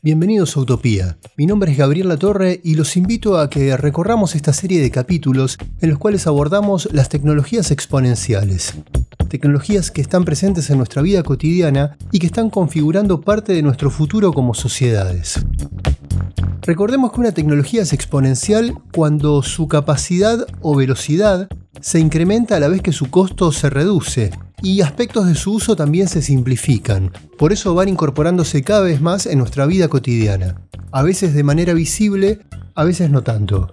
Bienvenidos a Utopía. Mi nombre es Gabriel Latorre y los invito a que recorramos esta serie de capítulos en los cuales abordamos las tecnologías exponenciales. Tecnologías que están presentes en nuestra vida cotidiana y que están configurando parte de nuestro futuro como sociedades. Recordemos que una tecnología es exponencial cuando su capacidad o velocidad se incrementa a la vez que su costo se reduce y aspectos de su uso también se simplifican. Por eso van incorporándose cada vez más en nuestra vida cotidiana, a veces de manera visible, a veces no tanto.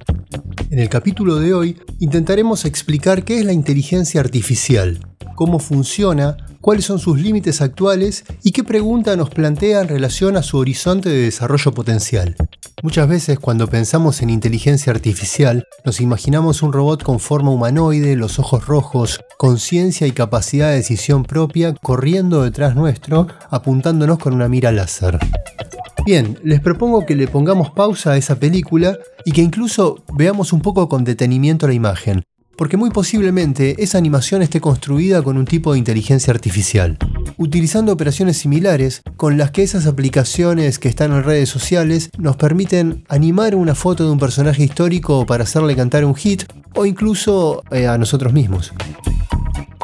En el capítulo de hoy intentaremos explicar qué es la inteligencia artificial, cómo funciona, cuáles son sus límites actuales y qué pregunta nos plantea en relación a su horizonte de desarrollo potencial. Muchas veces cuando pensamos en inteligencia artificial, nos imaginamos un robot con forma humanoide, los ojos rojos, conciencia y capacidad de decisión propia corriendo detrás nuestro, apuntándonos con una mira láser. Bien, les propongo que le pongamos pausa a esa película y que incluso veamos un poco con detenimiento la imagen, porque muy posiblemente esa animación esté construida con un tipo de inteligencia artificial, utilizando operaciones similares con las que esas aplicaciones que están en redes sociales nos permiten animar una foto de un personaje histórico para hacerle cantar un hit o incluso eh, a nosotros mismos.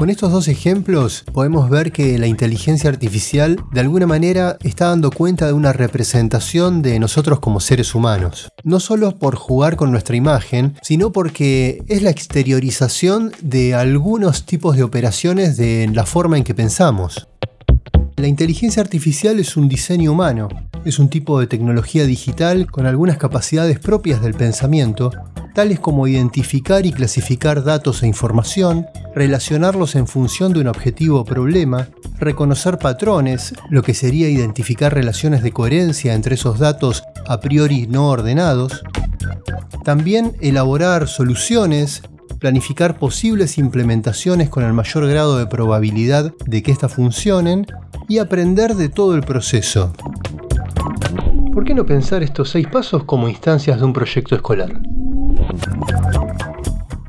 Con estos dos ejemplos podemos ver que la inteligencia artificial de alguna manera está dando cuenta de una representación de nosotros como seres humanos. No solo por jugar con nuestra imagen, sino porque es la exteriorización de algunos tipos de operaciones de la forma en que pensamos. La inteligencia artificial es un diseño humano, es un tipo de tecnología digital con algunas capacidades propias del pensamiento tales como identificar y clasificar datos e información, relacionarlos en función de un objetivo o problema, reconocer patrones, lo que sería identificar relaciones de coherencia entre esos datos a priori no ordenados, también elaborar soluciones, planificar posibles implementaciones con el mayor grado de probabilidad de que éstas funcionen y aprender de todo el proceso. ¿Por qué no pensar estos seis pasos como instancias de un proyecto escolar?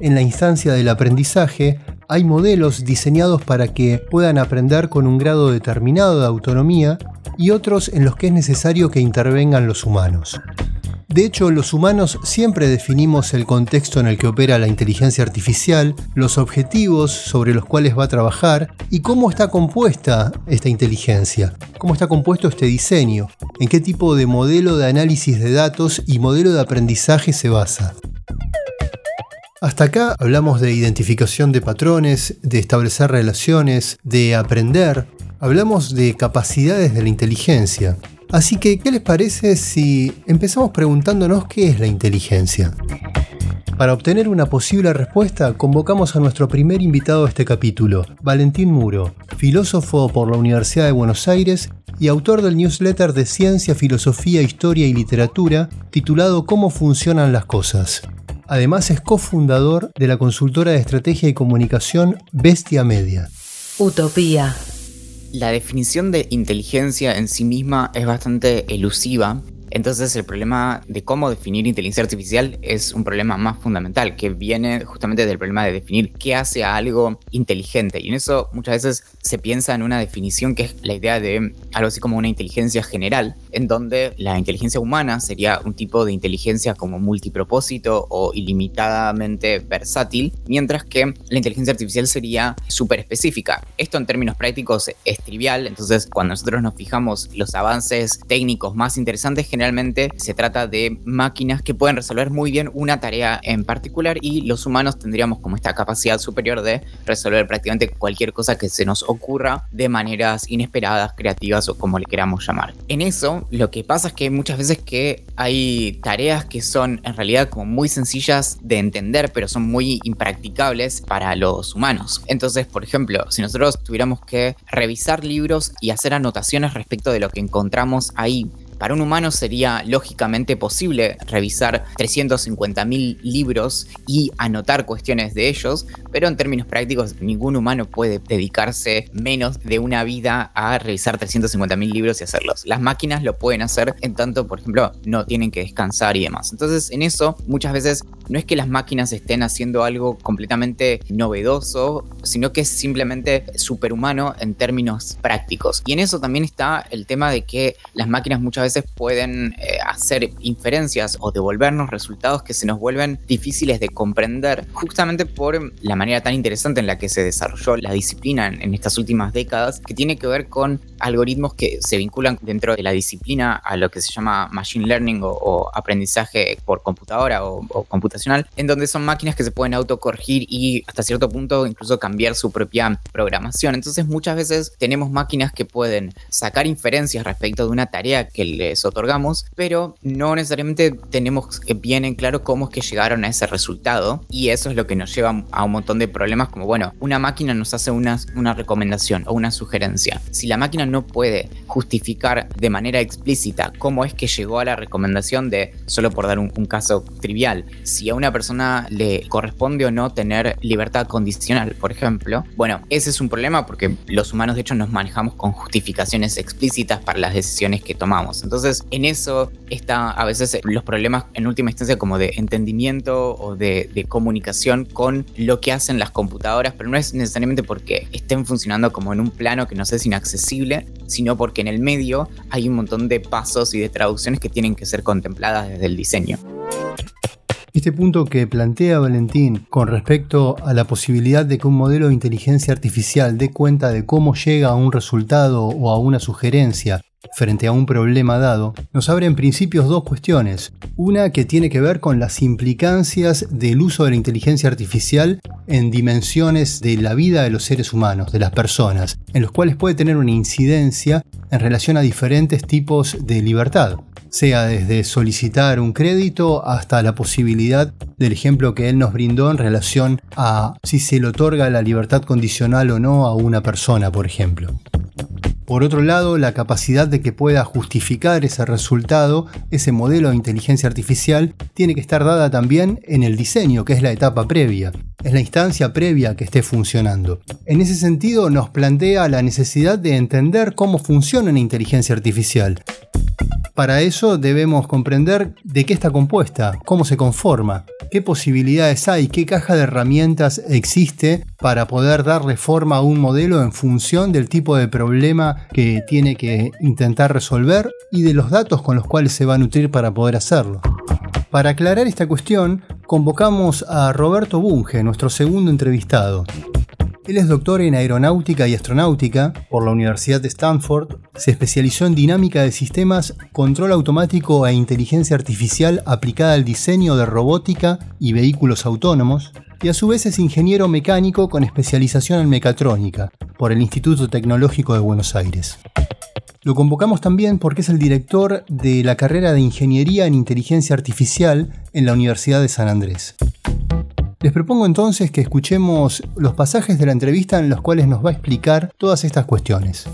En la instancia del aprendizaje hay modelos diseñados para que puedan aprender con un grado determinado de autonomía y otros en los que es necesario que intervengan los humanos. De hecho, los humanos siempre definimos el contexto en el que opera la inteligencia artificial, los objetivos sobre los cuales va a trabajar y cómo está compuesta esta inteligencia, cómo está compuesto este diseño, en qué tipo de modelo de análisis de datos y modelo de aprendizaje se basa. Hasta acá hablamos de identificación de patrones, de establecer relaciones, de aprender. Hablamos de capacidades de la inteligencia. Así que, ¿qué les parece si empezamos preguntándonos qué es la inteligencia? Para obtener una posible respuesta, convocamos a nuestro primer invitado a este capítulo, Valentín Muro, filósofo por la Universidad de Buenos Aires y autor del newsletter de Ciencia, Filosofía, Historia y Literatura titulado Cómo funcionan las cosas. Además es cofundador de la consultora de estrategia y comunicación Bestia Media. Utopía. La definición de inteligencia en sí misma es bastante elusiva entonces el problema de cómo definir inteligencia artificial es un problema más fundamental, que viene justamente del problema de definir qué hace a algo inteligente. Y en eso muchas veces se piensa en una definición que es la idea de algo así como una inteligencia general, en donde la inteligencia humana sería un tipo de inteligencia como multipropósito o ilimitadamente versátil, mientras que la inteligencia artificial sería súper específica. Esto en términos prácticos es trivial, entonces cuando nosotros nos fijamos los avances técnicos más interesantes, generalmente se trata de máquinas que pueden resolver muy bien una tarea en particular y los humanos tendríamos como esta capacidad superior de resolver prácticamente cualquier cosa que se nos ocurra de maneras inesperadas, creativas o como le queramos llamar. En eso, lo que pasa es que muchas veces que hay tareas que son en realidad como muy sencillas de entender, pero son muy impracticables para los humanos. Entonces, por ejemplo, si nosotros tuviéramos que revisar libros y hacer anotaciones respecto de lo que encontramos ahí, para un humano sería lógicamente posible revisar 350.000 libros y anotar cuestiones de ellos, pero en términos prácticos ningún humano puede dedicarse menos de una vida a revisar 350.000 libros y hacerlos. Las máquinas lo pueden hacer en tanto, por ejemplo, no tienen que descansar y demás. Entonces, en eso muchas veces no es que las máquinas estén haciendo algo completamente novedoso, sino que es simplemente superhumano en términos prácticos. Y en eso también está el tema de que las máquinas muchas veces pueden eh, hacer inferencias o devolvernos resultados que se nos vuelven difíciles de comprender, justamente por la manera tan interesante en la que se desarrolló la disciplina en, estas últimas décadas, que tiene que ver con algoritmos que se vinculan dentro de la disciplina a lo que se llama machine learning o, aprendizaje por computadora o, o computacional, en donde son máquinas que se pueden autocorregir y hasta cierto punto incluso cambiar su propia programación. Entonces muchas veces tenemos máquinas que pueden sacar inferencias respecto de una tarea que les otorgamos, pero no necesariamente tenemos bien en claro cómo es que llegaron a ese resultado y eso es lo que nos lleva a un montón de problemas como, bueno, una máquina nos hace una, una recomendación o una sugerencia. Si la máquina no puede justificar de manera explícita cómo es que llegó a la recomendación de, solo por dar un, caso trivial, si a una persona le corresponde o no tener libertad condicional, por ejemplo, bueno, ese es un problema porque los humanos de hecho nos manejamos con justificaciones explícitas para las decisiones que tomamos. Entonces, en eso está a veces los problemas en última instancia como de entendimiento o de, de comunicación con lo que hacen las computadoras, pero no es necesariamente porque estén funcionando como en un plano que nos es inaccesible, sino porque en el medio hay un montón de pasos y de traducciones que tienen que ser contempladas desde el diseño. Este punto que plantea Valentín con respecto a la posibilidad de que un modelo de inteligencia artificial dé cuenta de cómo llega a un resultado o a una sugerencia frente a un problema dado, nos abre en principios dos cuestiones. Una que tiene que ver con las implicancias del uso de la inteligencia artificial en dimensiones de la vida de los seres humanos, de las personas, en los cuales puede tener una incidencia en relación a diferentes tipos de libertad sea desde solicitar un crédito hasta la posibilidad del ejemplo que él nos brindó en relación a si se le otorga la libertad condicional o no a una persona, por ejemplo. Por otro lado, la capacidad de que pueda justificar ese resultado, ese modelo de inteligencia artificial, tiene que estar dada también en el diseño, que es la etapa previa, es la instancia previa que esté funcionando. En ese sentido, nos plantea la necesidad de entender cómo funciona una inteligencia artificial. Para eso debemos comprender de qué está compuesta, cómo se conforma, qué posibilidades hay, qué caja de herramientas existe para poder darle forma a un modelo en función del tipo de problema que tiene que intentar resolver y de los datos con los cuales se va a nutrir para poder hacerlo. Para aclarar esta cuestión, convocamos a Roberto Bunge, nuestro segundo entrevistado. Él es doctor en aeronáutica y astronáutica por la Universidad de Stanford. Se especializó en dinámica de sistemas, control automático e inteligencia artificial aplicada al diseño de robótica y vehículos autónomos. Y a su vez es ingeniero mecánico con especialización en mecatrónica por el Instituto Tecnológico de Buenos Aires. Lo convocamos también porque es el director de la carrera de Ingeniería en Inteligencia Artificial en la Universidad de San Andrés. Les propongo entonces que escuchemos los pasajes de la entrevista en los cuales nos va a explicar todas estas cuestiones.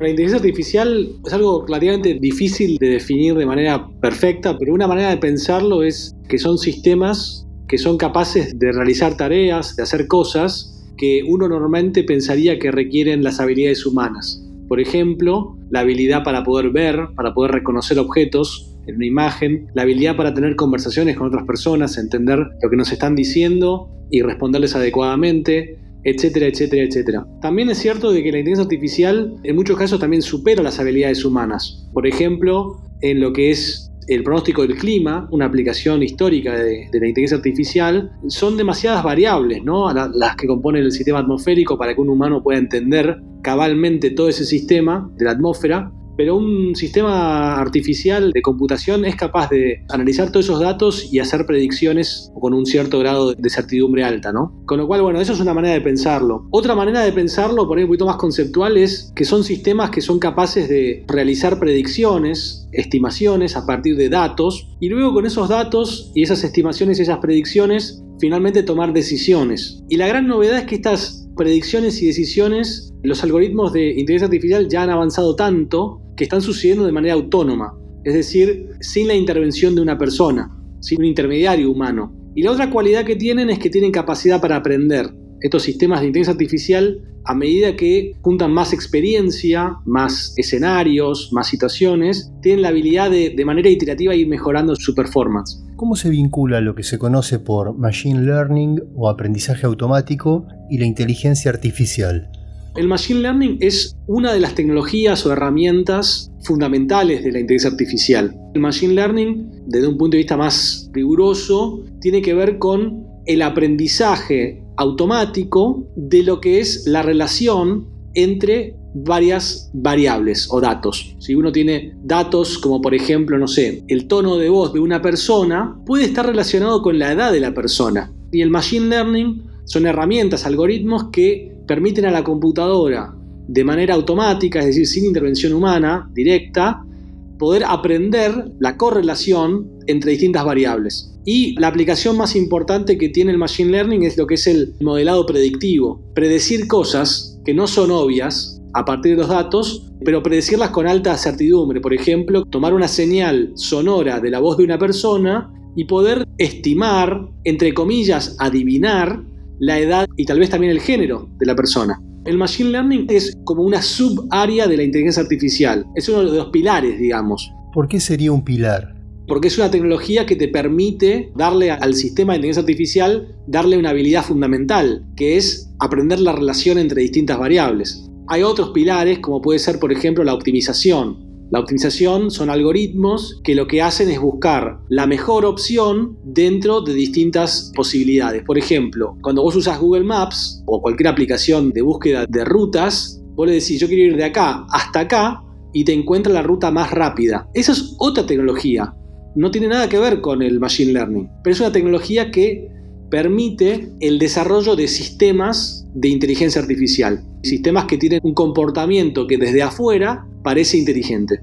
La inteligencia artificial es algo relativamente difícil de definir de manera perfecta, pero una manera de pensarlo es que son sistemas que son capaces de realizar tareas, de hacer cosas que uno normalmente pensaría que requieren las habilidades humanas. Por ejemplo, la habilidad para poder ver, para poder reconocer objetos, en una imagen, la habilidad para tener conversaciones con otras personas, entender lo que nos están diciendo y responderles adecuadamente, etcétera, etcétera, etcétera. También es cierto de que la inteligencia artificial en muchos casos también supera las habilidades humanas. Por ejemplo, en lo que es el pronóstico del clima, una aplicación histórica de, la inteligencia artificial, son demasiadas variables, ¿no? Las que componen el sistema atmosférico para que un humano pueda entender cabalmente todo ese sistema de la atmósfera pero un sistema artificial de computación es capaz de analizar todos esos datos y hacer predicciones con un cierto grado de certidumbre alta, ¿no? Con lo cual, bueno, eso es una manera de pensarlo. Otra manera de pensarlo, por ahí un poquito más conceptual, es que son sistemas que son capaces de realizar predicciones, estimaciones a partir de datos, y luego con esos datos y esas estimaciones y esas predicciones, finalmente tomar decisiones. Y la gran novedad es que estas predicciones y decisiones, los algoritmos de inteligencia artificial ya han avanzado tanto que están sucediendo de manera autónoma, es decir, sin la intervención de una persona, sin un intermediario humano. Y la otra cualidad que tienen es que tienen capacidad para aprender. Estos sistemas de inteligencia artificial, a medida que juntan más experiencia, más escenarios, más situaciones, tienen la habilidad de, de manera iterativa ir mejorando su performance. ¿Cómo se vincula lo que se conoce por machine learning o aprendizaje automático y la inteligencia artificial? El Machine Learning es una de las tecnologías o herramientas fundamentales de la inteligencia artificial. El Machine Learning, desde un punto de vista más riguroso, tiene que ver con el aprendizaje automático de lo que es la relación entre varias variables o datos. Si uno tiene datos como por ejemplo, no sé, el tono de voz de una persona, puede estar relacionado con la edad de la persona. Y el Machine Learning son herramientas, algoritmos que permiten a la computadora de manera automática, es decir, sin intervención humana directa, poder aprender la correlación entre distintas variables. Y la aplicación más importante que tiene el Machine Learning es lo que es el modelado predictivo. Predecir cosas que no son obvias a partir de los datos, pero predecirlas con alta certidumbre. Por ejemplo, tomar una señal sonora de la voz de una persona y poder estimar, entre comillas, adivinar la edad y tal vez también el género de la persona. El Machine Learning es como una subárea de la inteligencia artificial. Es uno de los pilares, digamos. ¿Por qué sería un pilar? Porque es una tecnología que te permite darle al sistema de inteligencia artificial, darle una habilidad fundamental, que es aprender la relación entre distintas variables. Hay otros pilares, como puede ser, por ejemplo, la optimización. La optimización son algoritmos que lo que hacen es buscar la mejor opción dentro de distintas posibilidades. Por ejemplo, cuando vos usas Google Maps o cualquier aplicación de búsqueda de rutas, vos le decís yo quiero ir de acá hasta acá y te encuentra la ruta más rápida. Esa es otra tecnología. No tiene nada que ver con el Machine Learning, pero es una tecnología que permite el desarrollo de sistemas de inteligencia artificial. Sistemas que tienen un comportamiento que desde afuera parece inteligente.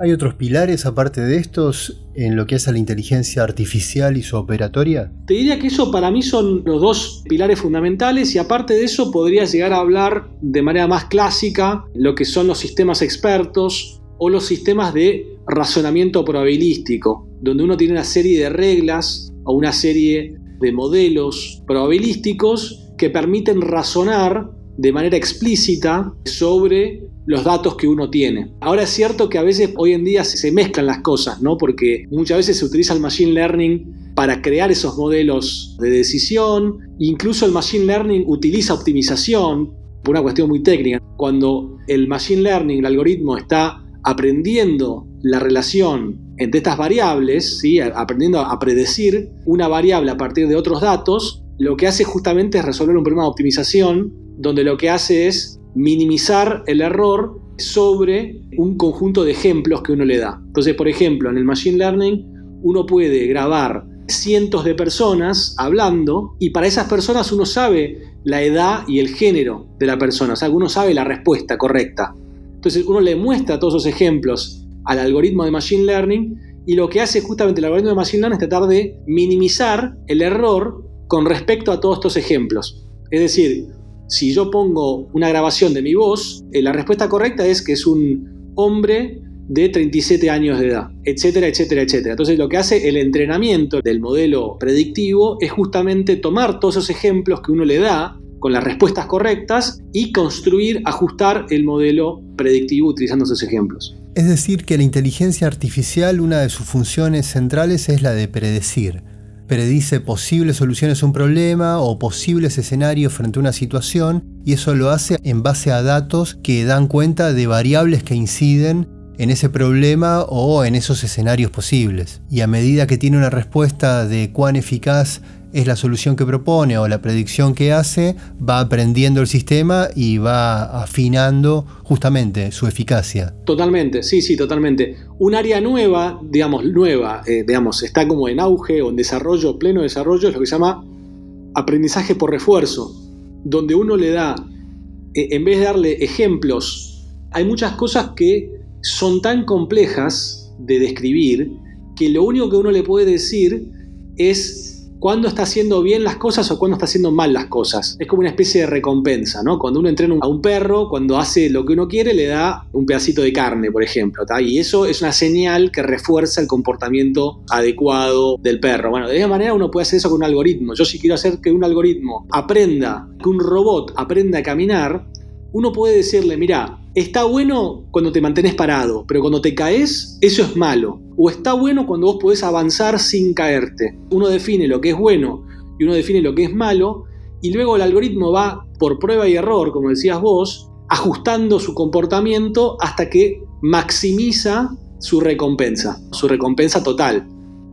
¿Hay otros pilares aparte de estos en lo que es a la inteligencia artificial y su operatoria? Te diría que eso para mí son los dos pilares fundamentales y aparte de eso podría llegar a hablar de manera más clásica lo que son los sistemas expertos o los sistemas de razonamiento probabilístico, donde uno tiene una serie de reglas o una serie de modelos probabilísticos que permiten razonar de manera explícita sobre los datos que uno tiene. Ahora es cierto que a veces hoy en día se mezclan las cosas, ¿no? Porque muchas veces se utiliza el machine learning para crear esos modelos de decisión, incluso el machine learning utiliza optimización por una cuestión muy técnica. Cuando el machine learning, el algoritmo está aprendiendo la relación entre estas variables, ¿sí? aprendiendo a predecir una variable a partir de otros datos, lo que hace justamente es resolver un problema de optimización, donde lo que hace es minimizar el error sobre un conjunto de ejemplos que uno le da. Entonces, por ejemplo, en el Machine Learning uno puede grabar cientos de personas hablando y para esas personas uno sabe la edad y el género de la persona, o sea, uno sabe la respuesta correcta. Entonces uno le muestra todos esos ejemplos al algoritmo de Machine Learning y lo que hace justamente el algoritmo de Machine Learning es tratar de minimizar el error con respecto a todos estos ejemplos. Es decir, si yo pongo una grabación de mi voz, eh, la respuesta correcta es que es un hombre de 37 años de edad, etcétera, etcétera, etcétera. Entonces lo que hace el entrenamiento del modelo predictivo es justamente tomar todos esos ejemplos que uno le da con las respuestas correctas y construir, ajustar el modelo predictivo utilizando esos ejemplos. Es decir, que la inteligencia artificial, una de sus funciones centrales es la de predecir predice posibles soluciones a un problema o posibles escenarios frente a una situación y eso lo hace en base a datos que dan cuenta de variables que inciden en ese problema o en esos escenarios posibles. Y a medida que tiene una respuesta de cuán eficaz es la solución que propone o la predicción que hace, va aprendiendo el sistema y va afinando justamente su eficacia. Totalmente, sí, sí, totalmente. Un área nueva, digamos, nueva, eh, digamos, está como en auge o en desarrollo, pleno desarrollo, es lo que se llama aprendizaje por refuerzo, donde uno le da, eh, en vez de darle ejemplos, hay muchas cosas que son tan complejas de describir que lo único que uno le puede decir es cuándo está haciendo bien las cosas o cuándo está haciendo mal las cosas. Es como una especie de recompensa, ¿no? Cuando uno entrena a un perro, cuando hace lo que uno quiere, le da un pedacito de carne, por ejemplo, y eso es una señal que refuerza el comportamiento adecuado del perro. Bueno, de esa manera uno puede hacer eso con un algoritmo. Yo si quiero hacer que un algoritmo aprenda, que un robot aprenda a caminar, uno puede decirle, mira, está bueno cuando te mantenés parado, pero cuando te caes, eso es malo. O está bueno cuando vos podés avanzar sin caerte. Uno define lo que es bueno y uno define lo que es malo, y luego el algoritmo va por prueba y error, como decías vos, ajustando su comportamiento hasta que maximiza su recompensa, su recompensa total.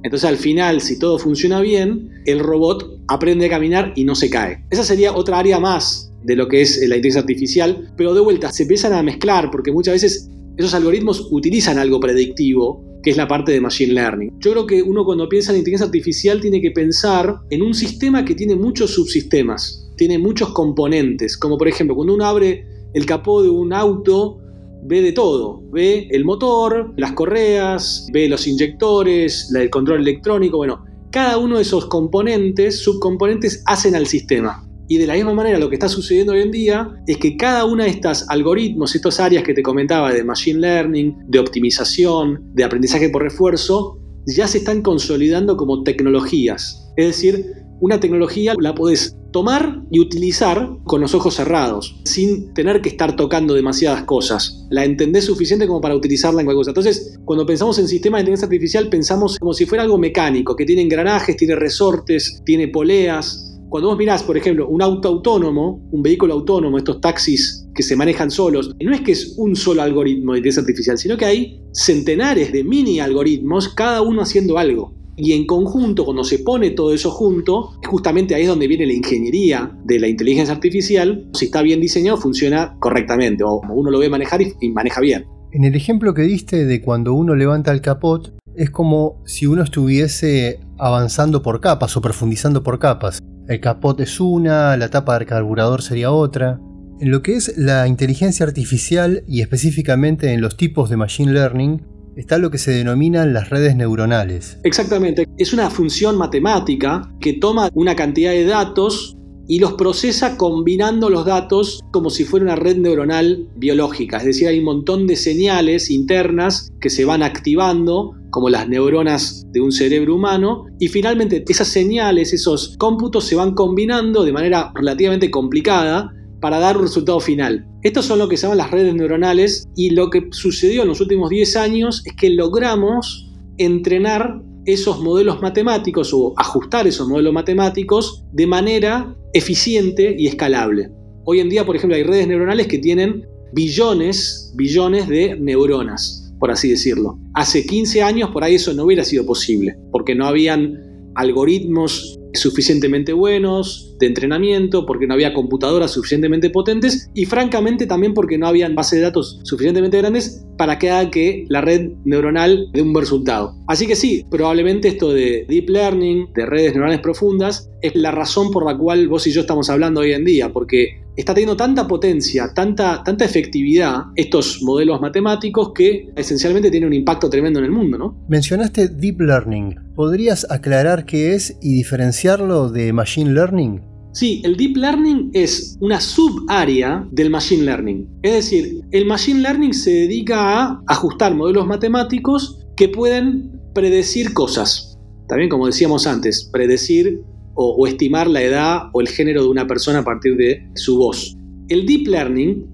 Entonces al final, si todo funciona bien, el robot aprende a caminar y no se cae. Esa sería otra área más de lo que es la inteligencia artificial, pero de vuelta se empiezan a mezclar porque muchas veces esos algoritmos utilizan algo predictivo, que es la parte de Machine Learning. Yo creo que uno cuando piensa en inteligencia artificial tiene que pensar en un sistema que tiene muchos subsistemas, tiene muchos componentes, como por ejemplo cuando uno abre el capó de un auto, ve de todo, ve el motor, las correas, ve los inyectores, el control electrónico, bueno, cada uno de esos componentes, subcomponentes, hacen al sistema. Y de la misma manera lo que está sucediendo hoy en día es que cada una de estas algoritmos, estas áreas que te comentaba de machine learning, de optimización, de aprendizaje por refuerzo, ya se están consolidando como tecnologías. Es decir, una tecnología la puedes tomar y utilizar con los ojos cerrados, sin tener que estar tocando demasiadas cosas. La entendés suficiente como para utilizarla en cualquier cosa. Entonces, cuando pensamos en sistemas de inteligencia artificial, pensamos como si fuera algo mecánico, que tiene engranajes, tiene resortes, tiene poleas, cuando vos mirás, por ejemplo, un auto autónomo, un vehículo autónomo, estos taxis que se manejan solos, no es que es un solo algoritmo de inteligencia artificial, sino que hay centenares de mini algoritmos, cada uno haciendo algo. Y en conjunto, cuando se pone todo eso junto, justamente ahí es donde viene la ingeniería de la inteligencia artificial. Si está bien diseñado, funciona correctamente, o uno lo ve manejar y maneja bien. En el ejemplo que diste de cuando uno levanta el capot, es como si uno estuviese avanzando por capas o profundizando por capas. El capot es una, la tapa del carburador sería otra. En lo que es la inteligencia artificial y específicamente en los tipos de machine learning, está lo que se denominan las redes neuronales. Exactamente, es una función matemática que toma una cantidad de datos y los procesa combinando los datos como si fuera una red neuronal biológica. Es decir, hay un montón de señales internas que se van activando como las neuronas de un cerebro humano, y finalmente esas señales, esos cómputos se van combinando de manera relativamente complicada para dar un resultado final. Estos son lo que se llaman las redes neuronales y lo que sucedió en los últimos 10 años es que logramos entrenar esos modelos matemáticos o ajustar esos modelos matemáticos de manera eficiente y escalable. Hoy en día, por ejemplo, hay redes neuronales que tienen billones, billones de neuronas, por así decirlo. Hace 15 años por ahí eso no hubiera sido posible, porque no habían algoritmos suficientemente buenos de entrenamiento, porque no había computadoras suficientemente potentes y francamente también porque no habían bases de datos suficientemente grandes para que haga que la red neuronal dé un buen resultado. Así que sí, probablemente esto de deep learning, de redes neuronales profundas, es la razón por la cual vos y yo estamos hablando hoy en día, porque está teniendo tanta potencia, tanta, tanta efectividad estos modelos matemáticos que esencialmente tienen un impacto tremendo en el mundo, ¿no? Mencionaste deep learning. ¿Podrías aclarar qué es y diferenciarlo de machine learning? Sí, el deep learning es una subárea del machine learning. Es decir, el machine learning se dedica a ajustar modelos matemáticos que pueden predecir cosas. También, como decíamos antes, predecir o, estimar la edad o el género de una persona a partir de su voz. El deep learning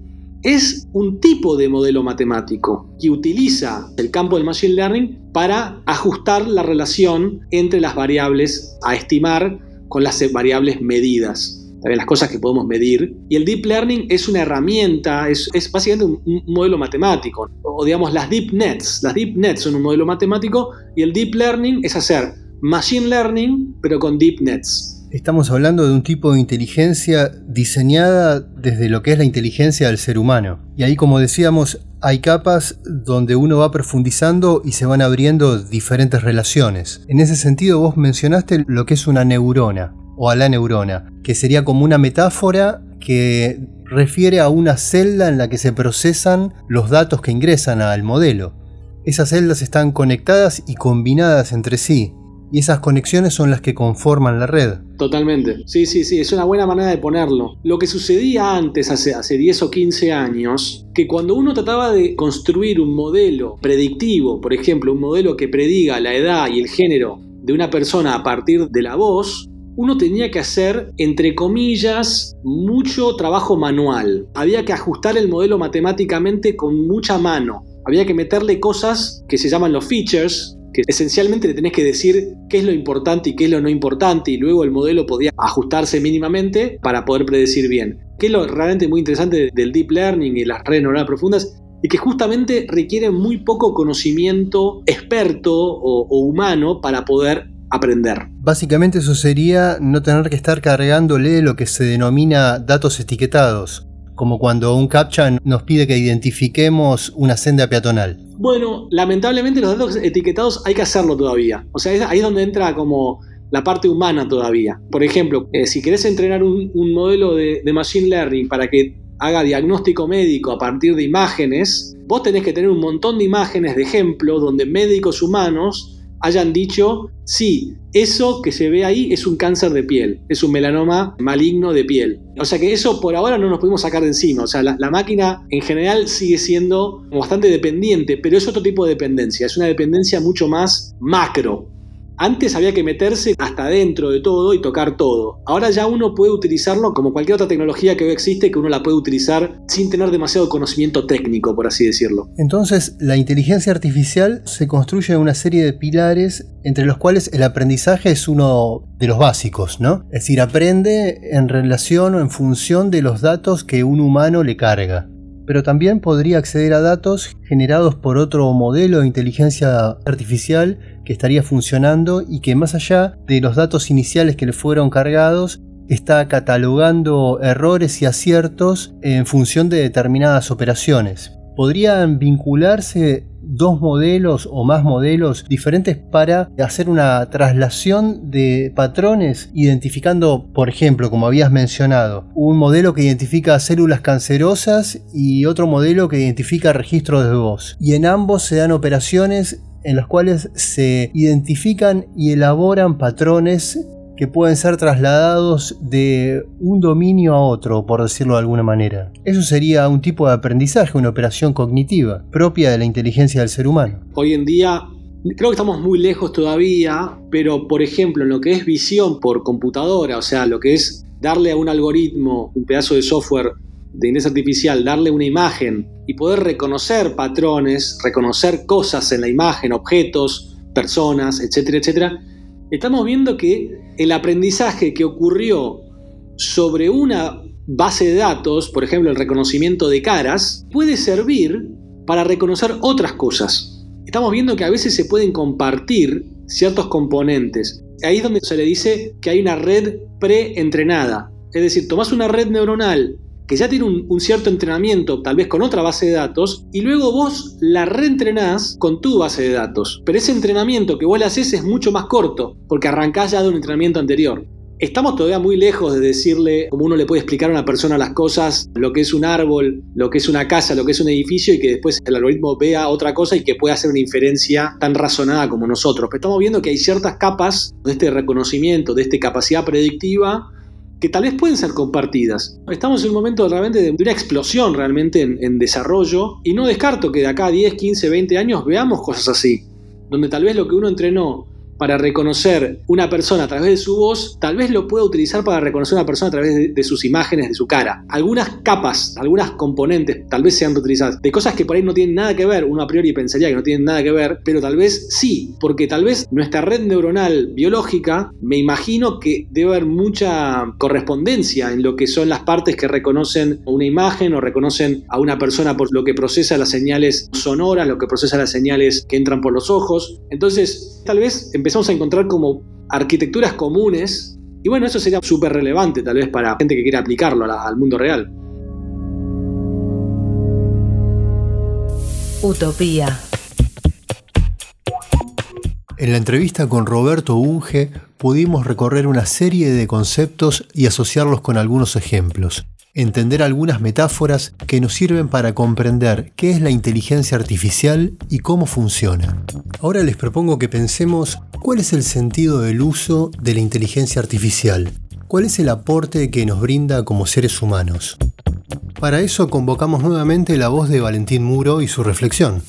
es un tipo de modelo matemático que utiliza el campo del machine learning para ajustar la relación entre las variables a estimar con las variables medidas. También las cosas que podemos medir. Y el deep learning es una herramienta, es, básicamente un, un, modelo matemático. O digamos las deep nets. Las deep nets son un modelo matemático y el deep learning es hacer machine learning, pero con deep nets. Estamos hablando de un tipo de inteligencia diseñada desde lo que es la inteligencia del ser humano. Y ahí, como decíamos, hay capas donde uno va profundizando y se van abriendo diferentes relaciones. En ese sentido, vos mencionaste lo que es una neurona o a la neurona, que sería como una metáfora que refiere a una celda en la que se procesan los datos que ingresan al modelo. Esas celdas están conectadas y combinadas entre sí, y esas conexiones son las que conforman la red. Totalmente. Sí, sí, sí, es una buena manera de ponerlo. Lo que sucedía antes, hace, hace 10 o 15 años, que cuando uno trataba de construir un modelo predictivo, por ejemplo, un modelo que prediga la edad y el género de una persona a partir de la voz, uno tenía que hacer, entre comillas, mucho trabajo manual. Había que ajustar el modelo matemáticamente con mucha mano. Había que meterle cosas que se llaman los features, que esencialmente le tenés que decir qué es lo importante y qué es lo no importante y luego el modelo podía ajustarse mínimamente para poder predecir bien. Que es lo realmente muy interesante del deep learning y las redes neuronales profundas y que justamente requiere muy poco conocimiento experto o, o humano para poder aprender. Básicamente eso sería no tener que estar cargándole lo que se denomina datos etiquetados, como cuando un CAPTCHA nos pide que identifiquemos una senda peatonal. Bueno, lamentablemente los datos etiquetados hay que hacerlo todavía. O sea, ahí es donde entra como la parte humana todavía. Por ejemplo, eh, si querés entrenar un, modelo de, de Machine Learning para que haga diagnóstico médico a partir de imágenes, vos tenés que tener un montón de imágenes de ejemplo donde médicos humanos hayan dicho, sí, eso que se ve ahí es un cáncer de piel, es un melanoma maligno de piel. O sea que eso por ahora no nos pudimos sacar de encima. O sea, la, la, máquina en general sigue siendo bastante dependiente, pero es otro tipo de dependencia, es una dependencia mucho más macro. Antes había que meterse hasta dentro de todo y tocar todo. Ahora ya uno puede utilizarlo como cualquier otra tecnología que hoy existe, que uno la puede utilizar sin tener demasiado conocimiento técnico, por así decirlo. Entonces, la inteligencia artificial se construye en una serie de pilares entre los cuales el aprendizaje es uno de los básicos, ¿no? Es decir, aprende en relación o en función de los datos que un humano le carga pero también podría acceder a datos generados por otro modelo de inteligencia artificial que estaría funcionando y que más allá de los datos iniciales que le fueron cargados, está catalogando errores y aciertos en función de determinadas operaciones. Podrían vincularse dos modelos o más modelos diferentes para hacer una traslación de patrones identificando, por ejemplo, como habías mencionado, un modelo que identifica células cancerosas y otro modelo que identifica registros de voz. Y en ambos se dan operaciones en los cuales se identifican y elaboran patrones que pueden ser trasladados de un dominio a otro, por decirlo de alguna manera. Eso sería un tipo de aprendizaje, una operación cognitiva, propia de la inteligencia del ser humano. Hoy en día creo que estamos muy lejos todavía, pero por ejemplo en lo que es visión por computadora, o sea, lo que es darle a un algoritmo, un pedazo de software de inteligencia artificial, darle una imagen y poder reconocer patrones, reconocer cosas en la imagen, objetos, personas, etcétera, etcétera, estamos viendo que el aprendizaje que ocurrió sobre una base de datos, por ejemplo el reconocimiento de caras, puede servir para reconocer otras cosas. Estamos viendo que a veces se pueden compartir ciertos componentes. Ahí es donde se le dice que hay una red preentrenada. Es decir, tomas una red neuronal que ya tiene un, cierto entrenamiento, tal vez con otra base de datos, y luego vos la reentrenás con tu base de datos. Pero ese entrenamiento que vos le haces es mucho más corto, porque arrancás ya de un entrenamiento anterior. Estamos todavía muy lejos de decirle, como uno le puede explicar a una persona las cosas, lo que es un árbol, lo que es una casa, lo que es un edificio, y que después el algoritmo vea otra cosa y que pueda hacer una inferencia tan razonada como nosotros. Pero estamos viendo que hay ciertas capas de este reconocimiento, de esta capacidad predictiva, que tal vez pueden ser compartidas. Estamos en un momento realmente de una explosión realmente en, desarrollo y no descarto que de acá a 10, 15, 20 años veamos cosas así, donde tal vez lo que uno entrenó para reconocer una persona a través de su voz, tal vez lo pueda utilizar para reconocer una persona a través de, sus imágenes, de su cara. Algunas capas, algunas componentes tal vez sean reutilizadas de cosas que por ahí no tienen nada que ver, uno a priori pensaría que no tienen nada que ver, pero tal vez sí, porque tal vez nuestra red neuronal biológica, me imagino que debe haber mucha correspondencia en lo que son las partes que reconocen una imagen o reconocen a una persona por lo que procesa las señales sonoras, lo que procesa las señales que entran por los ojos. Entonces, tal vez empezamos a encontrar como arquitecturas comunes y bueno, eso sería súper relevante tal vez para gente que quiera aplicarlo al mundo real. Utopía. En la entrevista con Roberto Unge pudimos recorrer una serie de conceptos y asociarlos con algunos ejemplos entender algunas metáforas que nos sirven para comprender qué es la inteligencia artificial y cómo funciona. Ahora les propongo que pensemos ¿cuál es el sentido del uso de la inteligencia artificial? ¿Cuál es el aporte que nos brinda como seres humanos? Para eso convocamos nuevamente la voz de Valentín Muro y su reflexión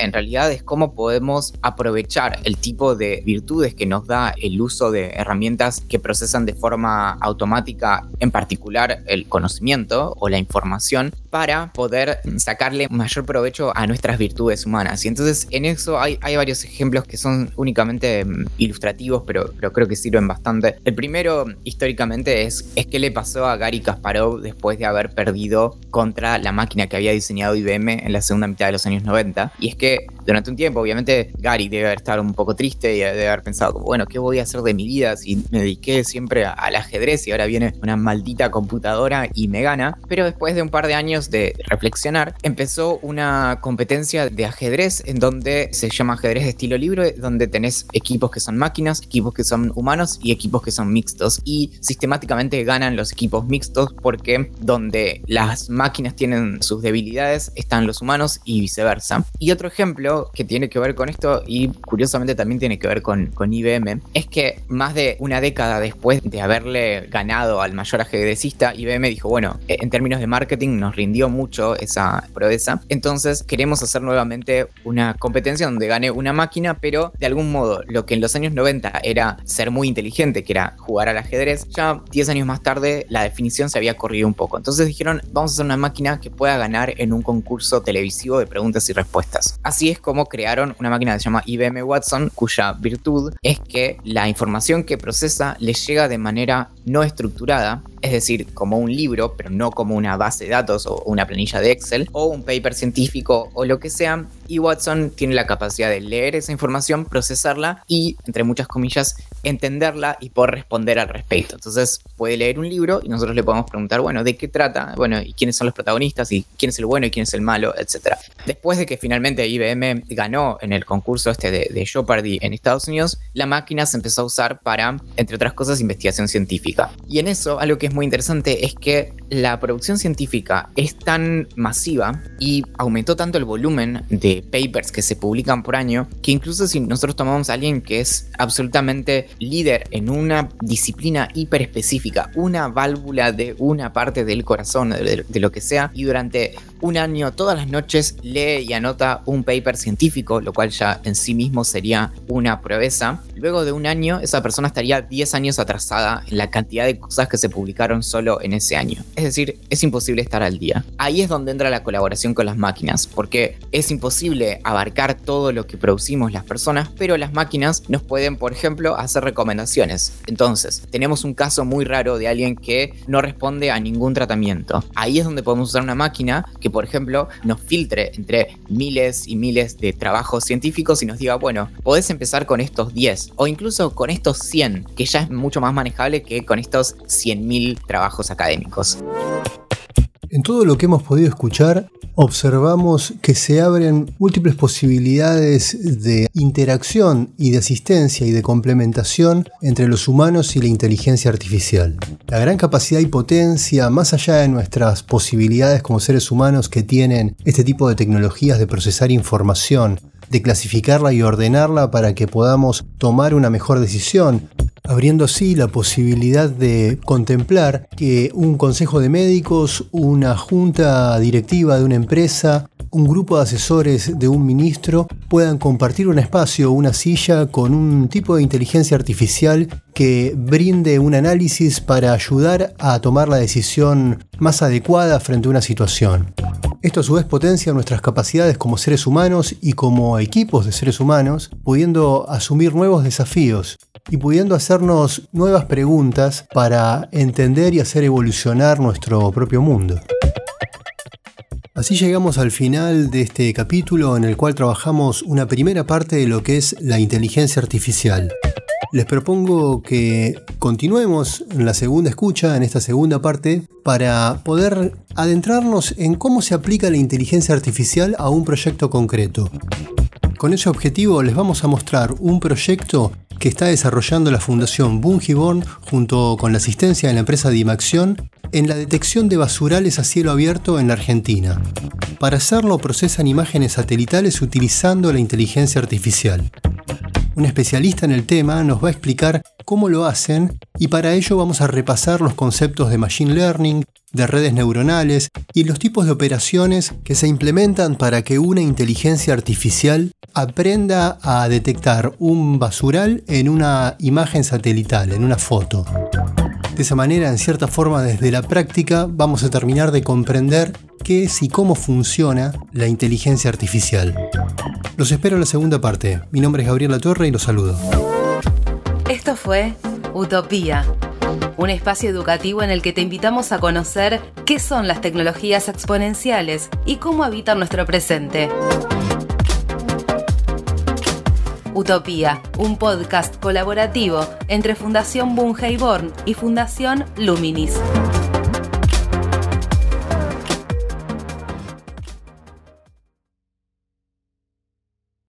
en realidad es cómo podemos aprovechar el tipo de virtudes que nos da el uso de herramientas que procesan de forma automática, en particular el conocimiento o la información, para poder sacarle mayor provecho a nuestras virtudes humanas. Y entonces en eso hay, varios ejemplos que son únicamente mm, ilustrativos, pero, pero creo que sirven bastante. El primero, históricamente, es, es qué le pasó a Gary Kasparov después de haber perdido contra la máquina que había diseñado IBM en la segunda mitad de los años 90. Y es que durante un tiempo, obviamente, Gary debe estado un poco triste y debe haber pensado, bueno, ¿qué voy a hacer de mi vida si me dediqué siempre al ajedrez y ahora viene una maldita computadora y me gana? Pero después de un par de años de reflexionar, empezó una competencia de ajedrez en donde se llama ajedrez de estilo libre, donde tenés equipos que son máquinas, equipos que son humanos y equipos que son mixtos. Y sistemáticamente ganan los equipos mixtos porque donde las máquinas tienen sus debilidades están los humanos y viceversa. Y otro ejemplo que tiene que ver con esto y curiosamente también tiene que ver con, con IBM es que más de una década después de haberle ganado al mayor ajedrecista, IBM dijo, bueno, e, en términos de marketing nos rindió mucho esa proeza, entonces queremos hacer nuevamente una competencia donde gane una máquina, pero de algún modo lo que en los años 90 era ser muy inteligente, que era jugar al ajedrez, ya 10 años más tarde la definición se había corrido un poco. Entonces dijeron, vamos a hacer una máquina que pueda ganar en un concurso televisivo de preguntas y respuestas. Así es como crearon una máquina que se llama IBM Watson, cuya virtud es que la información que procesa le llega de manera no estructurada, es decir, como un libro, pero no como una base de datos o una planilla de Excel, o un paper científico o lo que sea, y Watson tiene la capacidad de leer esa información, procesarla y, entre muchas comillas, entenderla y poder responder al respecto. Entonces puede leer un libro y nosotros le podemos preguntar, bueno, ¿de qué trata? Bueno, ¿y quiénes son los protagonistas? ¿Y quién es el bueno y quién es el malo? Etcétera. Después de que finalmente IBM ganó en el concurso este de, de Jeopardy en Estados Unidos, la máquina se empezó a usar para, entre otras cosas, investigación científica. Y en eso, algo que es muy interesante es que la producción científica es tan masiva y aumentó tanto el volumen de papers que se publican por año que incluso si nosotros tomamos a alguien que es absolutamente líder en una disciplina hiper específica, una válvula de una parte del corazón, de, de lo que sea, y durante un año todas las noches lee y anota un paper científico, lo cual ya en sí mismo sería una proeza, luego de un año esa persona estaría 10 años atrasada en la cantidad de cosas que se publicaron solo en ese año. Es decir, es imposible estar al día. Ahí es donde entra la colaboración con las máquinas, porque es imposible abarcar todo lo que producimos las personas, pero las máquinas nos pueden, por ejemplo, hacer recomendaciones. Entonces, tenemos un caso muy raro de alguien que no responde a ningún tratamiento. Ahí es donde podemos usar una máquina que, por ejemplo, nos filtre entre miles y miles de trabajos científicos y nos diga, bueno, podés empezar con estos 10 o incluso con estos 100, que ya es mucho más manejable que con estos 100.000 trabajos académicos. En todo lo que hemos podido escuchar, observamos que se abren múltiples posibilidades de interacción y de asistencia y de complementación entre los humanos y la inteligencia artificial. La gran capacidad y potencia, más allá de nuestras posibilidades como seres humanos que tienen este tipo de tecnologías de procesar información, de clasificarla y ordenarla para que podamos tomar una mejor decisión, abriendo así la posibilidad de contemplar que un consejo de médicos, una junta directiva de una empresa, un grupo de asesores de un ministro puedan compartir un espacio, una silla con un tipo de inteligencia artificial que brinde un análisis para ayudar a tomar la decisión más adecuada frente a una situación. Esto a su vez potencia nuestras capacidades como seres humanos y como equipos de seres humanos, pudiendo asumir nuevos desafíos y pudiendo hacernos nuevas preguntas para entender y hacer evolucionar nuestro propio mundo. Así llegamos al final de este capítulo en el cual trabajamos una primera parte de lo que es la inteligencia artificial. Les propongo que continuemos en la segunda escucha, en esta segunda parte, para poder adentrarnos en cómo se aplica la inteligencia artificial a un proyecto concreto. Con ese objetivo les vamos a mostrar un proyecto que está desarrollando la Fundación Bungiborn junto con la asistencia de la empresa Dimaxion en la detección de basurales a cielo abierto en la Argentina. Para hacerlo procesan imágenes satelitales utilizando la inteligencia artificial. Un especialista en el tema nos va a explicar cómo lo hacen y para ello vamos a repasar los conceptos de Machine Learning, de redes neuronales y los tipos de operaciones que se implementan para que una inteligencia artificial aprenda a detectar un basural en una imagen satelital, en una foto. De esa manera, en cierta forma, desde la práctica, vamos a terminar de comprender qué es y cómo funciona la inteligencia artificial. Los espero en la segunda parte. Mi nombre es Gabriel Torre y los saludo. Esto fue Utopía, un espacio educativo en el que te invitamos a conocer qué son las tecnologías exponenciales y cómo habitan nuestro presente. Utopía, un podcast colaborativo entre Fundación Born y Fundación Luminis.